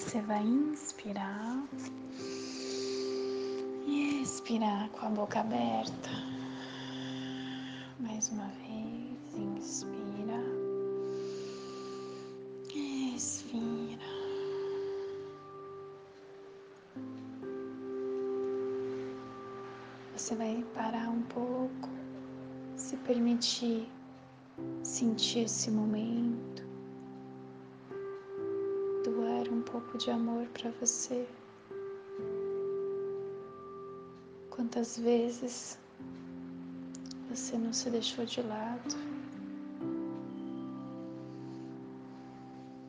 você vai inspirar e expirar com a boca aberta. Mais uma vez, inspira, expira. Você vai parar um pouco, se permitir sentir esse momento, pouco de amor para você. Quantas vezes você não se deixou de lado?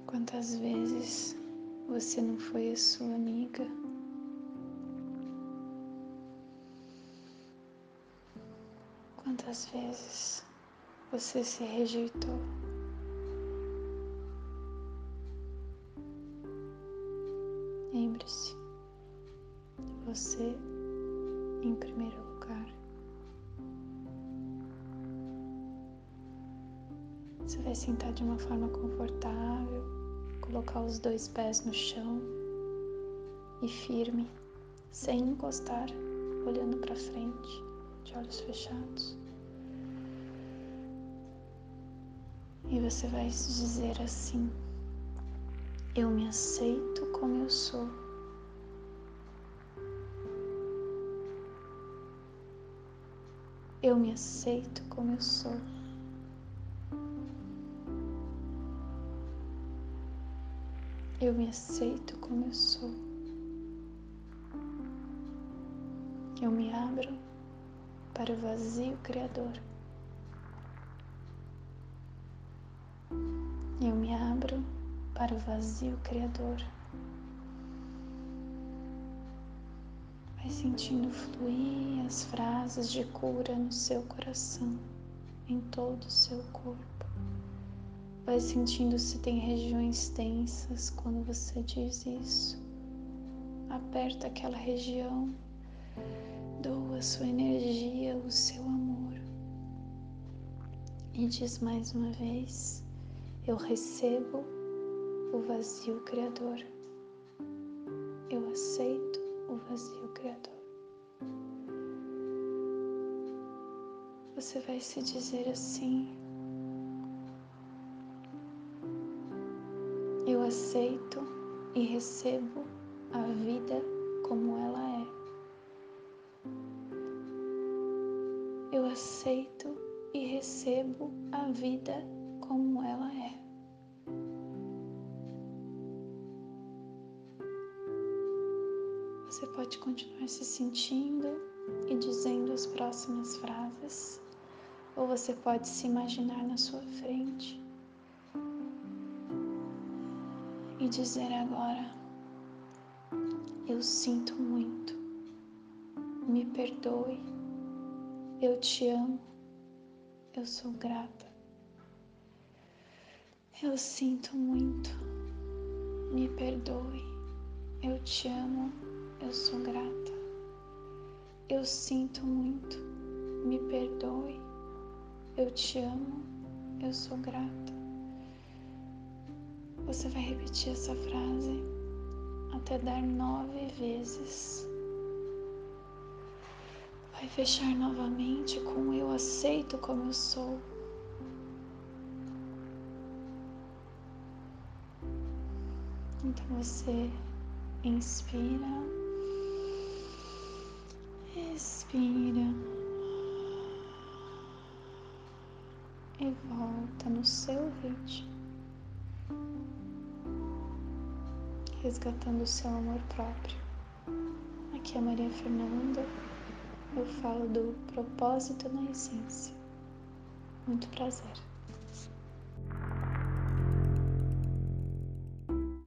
Quantas vezes você não foi a sua amiga? Quantas vezes você se rejeitou? Lembre-se você em primeiro lugar. Você vai sentar de uma forma confortável, colocar os dois pés no chão e firme, sem encostar, olhando para frente, de olhos fechados. E você vai dizer assim: Eu me aceito como eu sou. Eu me aceito como eu sou. Eu me aceito como eu sou. Eu me abro para o vazio criador. Eu me abro para o vazio criador. Sentindo fluir as frases de cura no seu coração, em todo o seu corpo. Vai sentindo se tem regiões tensas quando você diz isso. Aperta aquela região, doa sua energia, o seu amor. E diz mais uma vez: Eu recebo o vazio criador. Eu aceito o vazio criador. Você vai se dizer assim: Eu aceito e recebo a vida como ela é. Eu aceito e recebo a vida como ela é. Pode continuar se sentindo e dizendo as próximas frases, ou você pode se imaginar na sua frente e dizer agora: Eu sinto muito, me perdoe, eu te amo, eu sou grata. Eu sinto muito, me perdoe, eu te amo, eu sou grata. Eu sinto muito, me perdoe. Eu te amo, eu sou grata. Você vai repetir essa frase até dar nove vezes. Vai fechar novamente com eu aceito como eu sou. Então você inspira. Respira e volta no seu ritmo, resgatando o seu amor próprio. Aqui é Maria Fernanda, eu falo do propósito na essência. Muito prazer.